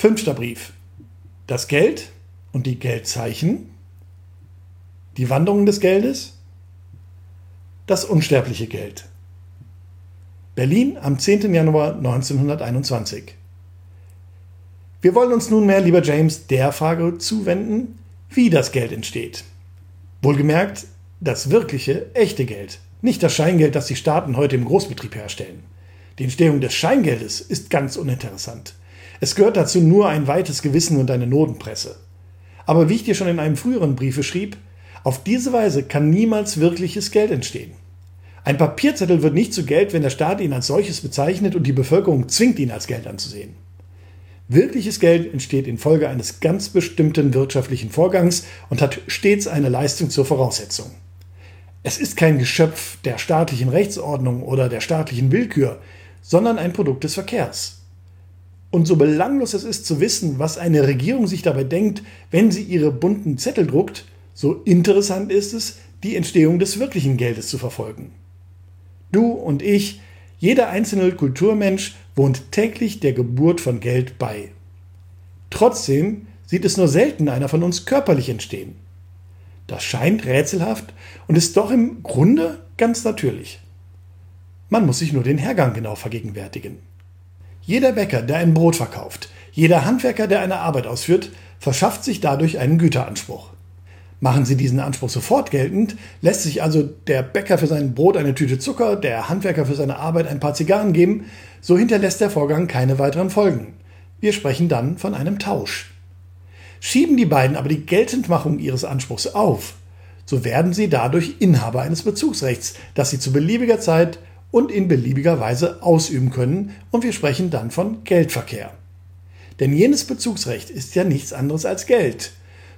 Fünfter Brief. Das Geld und die Geldzeichen. Die Wanderung des Geldes. Das unsterbliche Geld. Berlin am 10. Januar 1921. Wir wollen uns nunmehr, lieber James, der Frage zuwenden, wie das Geld entsteht. Wohlgemerkt, das wirkliche, echte Geld, nicht das Scheingeld, das die Staaten heute im Großbetrieb herstellen. Die Entstehung des Scheingeldes ist ganz uninteressant. Es gehört dazu nur ein weites Gewissen und eine Notenpresse. Aber wie ich dir schon in einem früheren Briefe schrieb, auf diese Weise kann niemals wirkliches Geld entstehen. Ein Papierzettel wird nicht zu Geld, wenn der Staat ihn als solches bezeichnet und die Bevölkerung zwingt, ihn als Geld anzusehen. Wirkliches Geld entsteht infolge eines ganz bestimmten wirtschaftlichen Vorgangs und hat stets eine Leistung zur Voraussetzung. Es ist kein Geschöpf der staatlichen Rechtsordnung oder der staatlichen Willkür, sondern ein Produkt des Verkehrs. Und so belanglos es ist zu wissen, was eine Regierung sich dabei denkt, wenn sie ihre bunten Zettel druckt, so interessant ist es, die Entstehung des wirklichen Geldes zu verfolgen. Du und ich, jeder einzelne Kulturmensch wohnt täglich der Geburt von Geld bei. Trotzdem sieht es nur selten einer von uns körperlich entstehen. Das scheint rätselhaft und ist doch im Grunde ganz natürlich. Man muss sich nur den Hergang genau vergegenwärtigen. Jeder Bäcker, der ein Brot verkauft, jeder Handwerker, der eine Arbeit ausführt, verschafft sich dadurch einen Güteranspruch. Machen Sie diesen Anspruch sofort geltend, lässt sich also der Bäcker für sein Brot eine Tüte Zucker, der Handwerker für seine Arbeit ein paar Zigarren geben, so hinterlässt der Vorgang keine weiteren Folgen. Wir sprechen dann von einem Tausch. Schieben die beiden aber die Geltendmachung ihres Anspruchs auf, so werden sie dadurch Inhaber eines Bezugsrechts, das sie zu beliebiger Zeit und in beliebiger Weise ausüben können und wir sprechen dann von Geldverkehr. Denn jenes Bezugsrecht ist ja nichts anderes als Geld.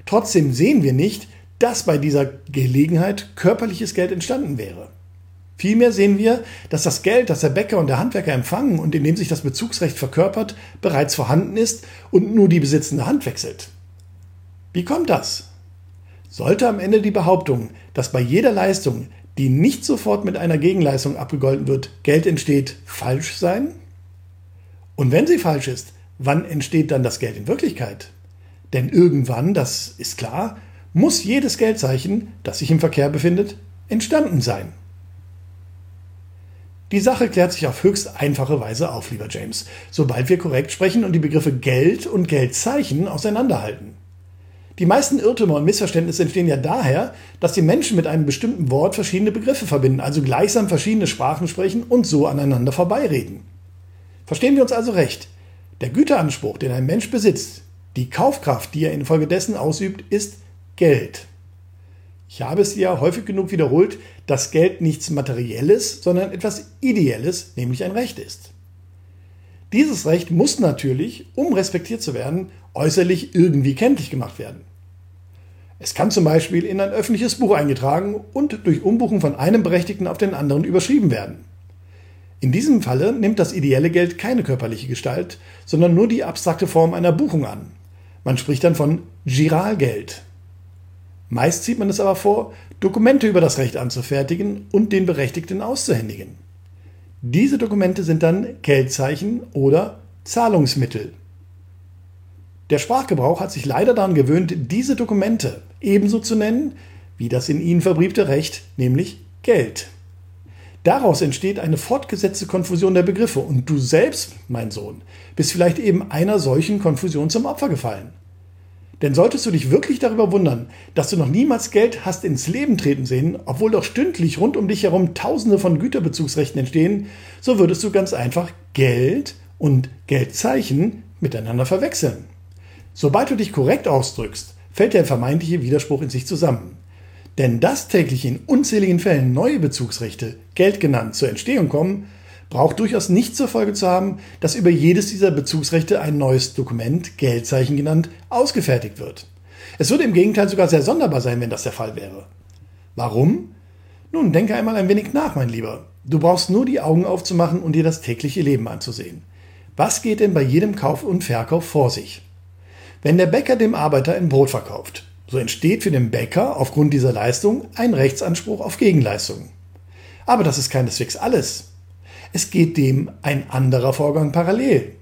Trotzdem sehen wir nicht, dass bei dieser Gelegenheit körperliches Geld entstanden wäre. Vielmehr sehen wir, dass das Geld, das der Bäcker und der Handwerker empfangen und in dem sich das Bezugsrecht verkörpert, bereits vorhanden ist und nur die besitzende Hand wechselt. Wie kommt das? Sollte am Ende die Behauptung, dass bei jeder Leistung die nicht sofort mit einer Gegenleistung abgegolten wird, Geld entsteht, falsch sein? Und wenn sie falsch ist, wann entsteht dann das Geld in Wirklichkeit? Denn irgendwann, das ist klar, muss jedes Geldzeichen, das sich im Verkehr befindet, entstanden sein. Die Sache klärt sich auf höchst einfache Weise auf, lieber James, sobald wir korrekt sprechen und die Begriffe Geld und Geldzeichen auseinanderhalten. Die meisten Irrtümer und Missverständnisse entstehen ja daher, dass die Menschen mit einem bestimmten Wort verschiedene Begriffe verbinden, also gleichsam verschiedene Sprachen sprechen und so aneinander vorbeireden. Verstehen wir uns also recht. Der Güteranspruch, den ein Mensch besitzt, die Kaufkraft, die er infolgedessen ausübt, ist Geld. Ich habe es ja häufig genug wiederholt, dass Geld nichts Materielles, sondern etwas Ideelles, nämlich ein Recht ist. Dieses Recht muss natürlich, um respektiert zu werden, äußerlich irgendwie kenntlich gemacht werden. Es kann zum Beispiel in ein öffentliches Buch eingetragen und durch Umbuchen von einem Berechtigten auf den anderen überschrieben werden. In diesem Falle nimmt das ideelle Geld keine körperliche Gestalt, sondern nur die abstrakte Form einer Buchung an. Man spricht dann von Giralgeld. Meist zieht man es aber vor, Dokumente über das Recht anzufertigen und den Berechtigten auszuhändigen. Diese Dokumente sind dann Geldzeichen oder Zahlungsmittel. Der Sprachgebrauch hat sich leider daran gewöhnt, diese Dokumente ebenso zu nennen wie das in ihnen verbriefte Recht, nämlich Geld. Daraus entsteht eine fortgesetzte Konfusion der Begriffe und du selbst, mein Sohn, bist vielleicht eben einer solchen Konfusion zum Opfer gefallen. Denn solltest du dich wirklich darüber wundern, dass du noch niemals Geld hast ins Leben treten sehen, obwohl doch stündlich rund um dich herum Tausende von Güterbezugsrechten entstehen, so würdest du ganz einfach Geld und Geldzeichen miteinander verwechseln. Sobald du dich korrekt ausdrückst, fällt der vermeintliche Widerspruch in sich zusammen. Denn dass täglich in unzähligen Fällen neue Bezugsrechte, Geld genannt, zur Entstehung kommen, braucht durchaus nicht zur Folge zu haben, dass über jedes dieser Bezugsrechte ein neues Dokument, Geldzeichen genannt, ausgefertigt wird. Es würde im Gegenteil sogar sehr sonderbar sein, wenn das der Fall wäre. Warum? Nun, denke einmal ein wenig nach, mein Lieber. Du brauchst nur die Augen aufzumachen und dir das tägliche Leben anzusehen. Was geht denn bei jedem Kauf und Verkauf vor sich? Wenn der Bäcker dem Arbeiter ein Brot verkauft, so entsteht für den Bäcker aufgrund dieser Leistung ein Rechtsanspruch auf Gegenleistungen. Aber das ist keineswegs alles. Es geht dem ein anderer Vorgang parallel.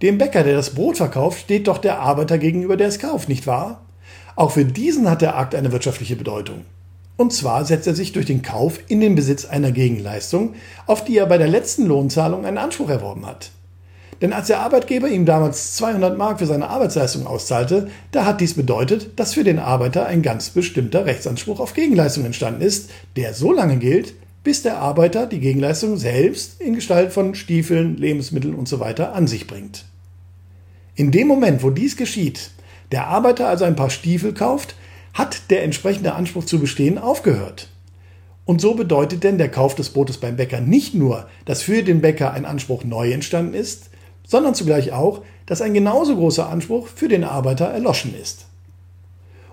Dem Bäcker, der das Brot verkauft, steht doch der Arbeiter gegenüber, der es kauft, nicht wahr? Auch für diesen hat der Akt eine wirtschaftliche Bedeutung. Und zwar setzt er sich durch den Kauf in den Besitz einer Gegenleistung, auf die er bei der letzten Lohnzahlung einen Anspruch erworben hat. Denn als der Arbeitgeber ihm damals 200 Mark für seine Arbeitsleistung auszahlte, da hat dies bedeutet, dass für den Arbeiter ein ganz bestimmter Rechtsanspruch auf Gegenleistung entstanden ist, der so lange gilt, bis der Arbeiter die Gegenleistung selbst in Gestalt von Stiefeln, Lebensmitteln usw. So an sich bringt. In dem Moment, wo dies geschieht, der Arbeiter also ein paar Stiefel kauft, hat der entsprechende Anspruch zu bestehen aufgehört. Und so bedeutet denn der Kauf des Brotes beim Bäcker nicht nur, dass für den Bäcker ein Anspruch neu entstanden ist, sondern zugleich auch, dass ein genauso großer Anspruch für den Arbeiter erloschen ist.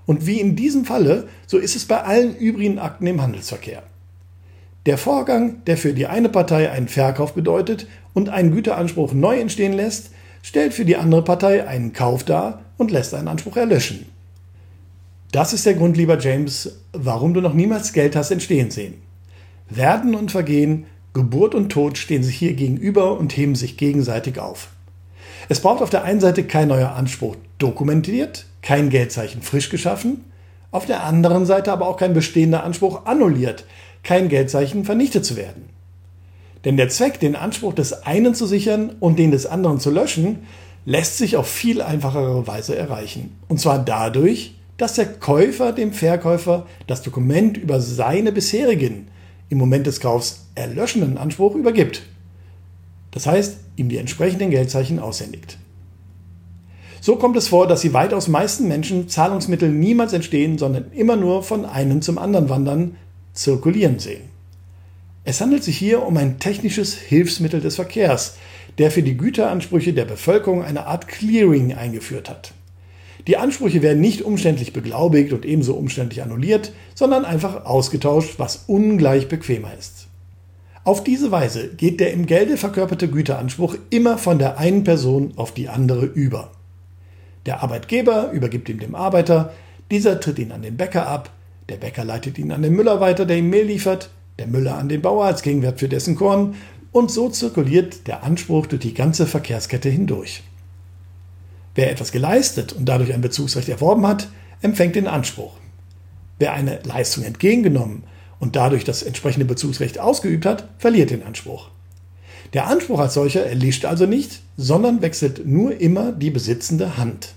Und wie in diesem Falle, so ist es bei allen übrigen Akten im Handelsverkehr. Der Vorgang, der für die eine Partei einen Verkauf bedeutet und einen Güteranspruch neu entstehen lässt, stellt für die andere Partei einen Kauf dar und lässt einen Anspruch erlöschen. Das ist der Grund, lieber James, warum du noch niemals Geld hast entstehen sehen. Werden und Vergehen, Geburt und Tod stehen sich hier gegenüber und heben sich gegenseitig auf. Es braucht auf der einen Seite kein neuer Anspruch dokumentiert, kein Geldzeichen frisch geschaffen, auf der anderen Seite aber auch kein bestehender Anspruch annulliert, kein Geldzeichen vernichtet zu werden. Denn der Zweck, den Anspruch des einen zu sichern und den des anderen zu löschen, lässt sich auf viel einfachere Weise erreichen. Und zwar dadurch, dass der Käufer dem Verkäufer das Dokument über seine bisherigen, im Moment des Kaufs erlöschenden Anspruch übergibt. Das heißt, ihm die entsprechenden Geldzeichen aushändigt. So kommt es vor, dass die weitaus meisten Menschen Zahlungsmittel niemals entstehen, sondern immer nur von einem zum anderen wandern, zirkulieren sehen. Es handelt sich hier um ein technisches Hilfsmittel des Verkehrs, der für die Güteransprüche der Bevölkerung eine Art Clearing eingeführt hat. Die Ansprüche werden nicht umständlich beglaubigt und ebenso umständlich annulliert, sondern einfach ausgetauscht, was ungleich bequemer ist. Auf diese Weise geht der im Gelde verkörperte Güteranspruch immer von der einen Person auf die andere über. Der Arbeitgeber übergibt ihn dem Arbeiter, dieser tritt ihn an den Bäcker ab, der Bäcker leitet ihn an den Müller weiter, der ihm Mehl liefert, der Müller an den Bauer als Gegenwert für dessen Korn und so zirkuliert der Anspruch durch die ganze Verkehrskette hindurch. Wer etwas geleistet und dadurch ein Bezugsrecht erworben hat, empfängt den Anspruch. Wer eine Leistung entgegengenommen und dadurch das entsprechende Bezugsrecht ausgeübt hat, verliert den Anspruch. Der Anspruch als solcher erlischt also nicht, sondern wechselt nur immer die besitzende Hand.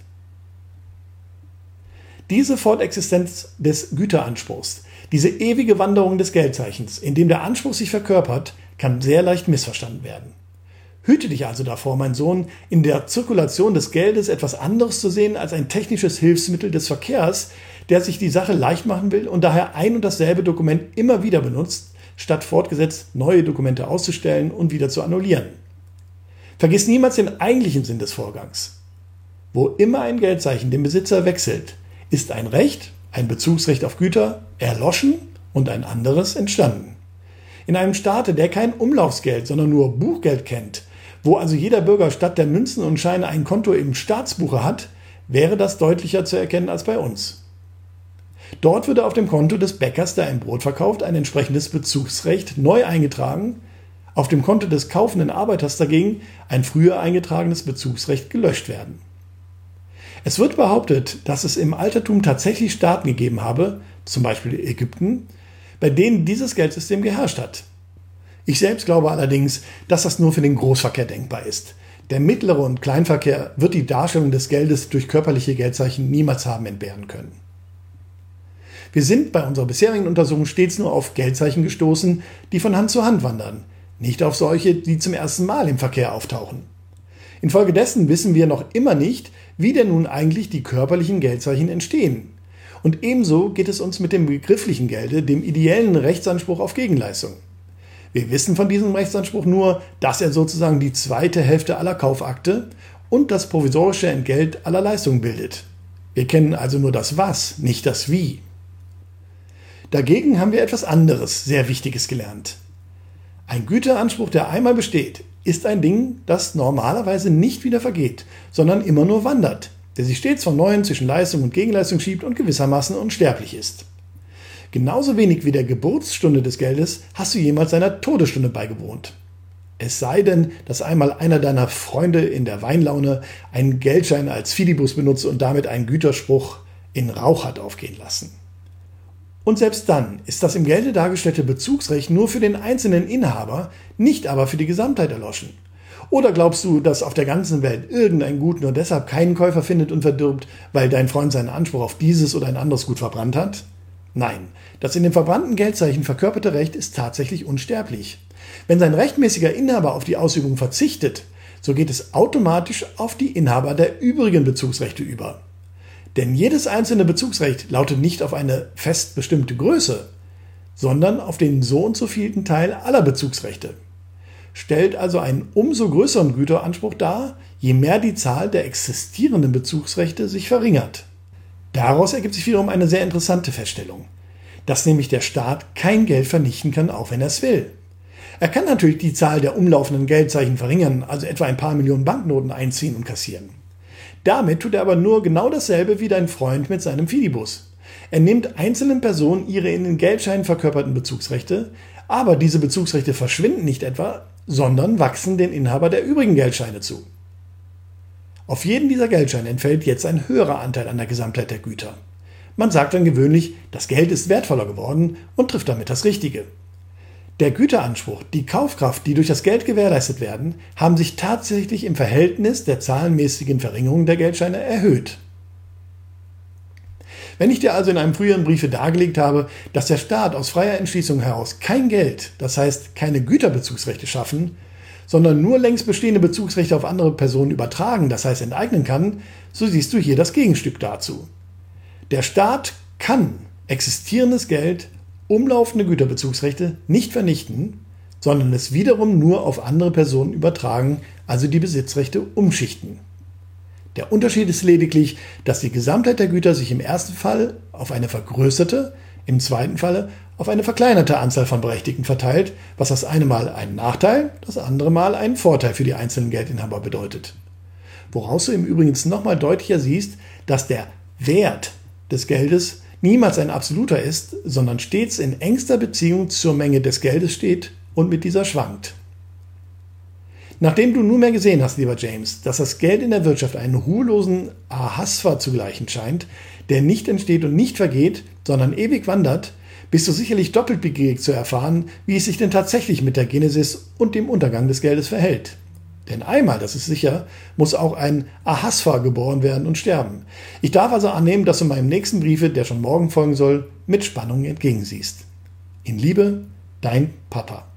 Diese Fortexistenz des Güteranspruchs, diese ewige Wanderung des Geldzeichens, in dem der Anspruch sich verkörpert, kann sehr leicht missverstanden werden. Hüte dich also davor, mein Sohn, in der Zirkulation des Geldes etwas anderes zu sehen als ein technisches Hilfsmittel des Verkehrs, der sich die Sache leicht machen will und daher ein und dasselbe Dokument immer wieder benutzt, statt fortgesetzt neue Dokumente auszustellen und wieder zu annullieren. Vergiss niemals den eigentlichen Sinn des Vorgangs. Wo immer ein Geldzeichen den Besitzer wechselt, ist ein Recht, ein Bezugsrecht auf Güter, erloschen und ein anderes entstanden. In einem Staate, der kein Umlaufsgeld, sondern nur Buchgeld kennt, wo also jeder Bürger statt der Münzen und Scheine ein Konto im Staatsbuche hat, wäre das deutlicher zu erkennen als bei uns. Dort würde auf dem Konto des Bäckers, der ein Brot verkauft, ein entsprechendes Bezugsrecht neu eingetragen, auf dem Konto des kaufenden Arbeiters dagegen ein früher eingetragenes Bezugsrecht gelöscht werden. Es wird behauptet, dass es im Altertum tatsächlich Staaten gegeben habe, zum Beispiel Ägypten, bei denen dieses Geldsystem geherrscht hat. Ich selbst glaube allerdings, dass das nur für den Großverkehr denkbar ist. Der mittlere und Kleinverkehr wird die Darstellung des Geldes durch körperliche Geldzeichen niemals haben entbehren können. Wir sind bei unserer bisherigen Untersuchung stets nur auf Geldzeichen gestoßen, die von Hand zu Hand wandern, nicht auf solche, die zum ersten Mal im Verkehr auftauchen. Infolgedessen wissen wir noch immer nicht, wie denn nun eigentlich die körperlichen Geldzeichen entstehen. Und ebenso geht es uns mit dem begrifflichen Gelde, dem ideellen Rechtsanspruch auf Gegenleistung. Wir wissen von diesem Rechtsanspruch nur, dass er sozusagen die zweite Hälfte aller Kaufakte und das provisorische Entgelt aller Leistungen bildet. Wir kennen also nur das Was, nicht das Wie. Dagegen haben wir etwas anderes, sehr Wichtiges gelernt. Ein Güteranspruch, der einmal besteht, ist ein Ding, das normalerweise nicht wieder vergeht, sondern immer nur wandert, der sich stets von Neuem zwischen Leistung und Gegenleistung schiebt und gewissermaßen unsterblich ist. Genauso wenig wie der Geburtsstunde des Geldes hast du jemals seiner Todesstunde beigewohnt. Es sei denn, dass einmal einer deiner Freunde in der Weinlaune einen Geldschein als Fidibus benutzt und damit einen Güterspruch in Rauch hat aufgehen lassen. Und selbst dann ist das im Gelde dargestellte Bezugsrecht nur für den einzelnen Inhaber, nicht aber für die Gesamtheit erloschen. Oder glaubst du, dass auf der ganzen Welt irgendein Gut nur deshalb keinen Käufer findet und verdirbt, weil dein Freund seinen Anspruch auf dieses oder ein anderes Gut verbrannt hat? Nein, das in dem verbrannten Geldzeichen verkörperte Recht ist tatsächlich unsterblich. Wenn sein rechtmäßiger Inhaber auf die Ausübung verzichtet, so geht es automatisch auf die Inhaber der übrigen Bezugsrechte über. Denn jedes einzelne Bezugsrecht lautet nicht auf eine fest bestimmte Größe, sondern auf den so und so vielten Teil aller Bezugsrechte. Stellt also einen umso größeren Güteranspruch dar, je mehr die Zahl der existierenden Bezugsrechte sich verringert. Daraus ergibt sich wiederum eine sehr interessante Feststellung, dass nämlich der Staat kein Geld vernichten kann, auch wenn er es will. Er kann natürlich die Zahl der umlaufenden Geldzeichen verringern, also etwa ein paar Millionen Banknoten einziehen und kassieren. Damit tut er aber nur genau dasselbe wie dein Freund mit seinem Fidibus. Er nimmt einzelnen Personen ihre in den Geldscheinen verkörperten Bezugsrechte, aber diese Bezugsrechte verschwinden nicht etwa, sondern wachsen den Inhaber der übrigen Geldscheine zu. Auf jeden dieser Geldscheine entfällt jetzt ein höherer Anteil an der Gesamtheit der Güter. Man sagt dann gewöhnlich, das Geld ist wertvoller geworden und trifft damit das Richtige. Der Güteranspruch, die Kaufkraft, die durch das Geld gewährleistet werden, haben sich tatsächlich im Verhältnis der zahlenmäßigen Verringerung der Geldscheine erhöht. Wenn ich dir also in einem früheren Briefe dargelegt habe, dass der Staat aus freier Entschließung heraus kein Geld, das heißt keine Güterbezugsrechte schaffen, sondern nur längst bestehende Bezugsrechte auf andere Personen übertragen, das heißt enteignen kann, so siehst du hier das Gegenstück dazu. Der Staat kann existierendes Geld umlaufende Güterbezugsrechte nicht vernichten, sondern es wiederum nur auf andere Personen übertragen, also die Besitzrechte umschichten. Der Unterschied ist lediglich, dass die Gesamtheit der Güter sich im ersten Fall auf eine vergrößerte, im zweiten Falle auf eine verkleinerte Anzahl von Berechtigten verteilt, was das eine Mal einen Nachteil, das andere Mal einen Vorteil für die einzelnen Geldinhaber bedeutet. Woraus du im Übrigen nochmal deutlicher siehst, dass der Wert des Geldes niemals ein absoluter ist, sondern stets in engster Beziehung zur Menge des Geldes steht und mit dieser schwankt. Nachdem du nunmehr gesehen hast, lieber James, dass das Geld in der Wirtschaft einen ruhelosen Ahasver zu gleichen scheint, der nicht entsteht und nicht vergeht, sondern ewig wandert, bist du sicherlich doppelt begierig zu erfahren, wie es sich denn tatsächlich mit der Genesis und dem Untergang des Geldes verhält. Denn einmal, das ist sicher, muss auch ein Ahasfa geboren werden und sterben. Ich darf also annehmen, dass du meinem nächsten Briefe, der schon morgen folgen soll, mit Spannung entgegensiehst. In Liebe, dein Papa.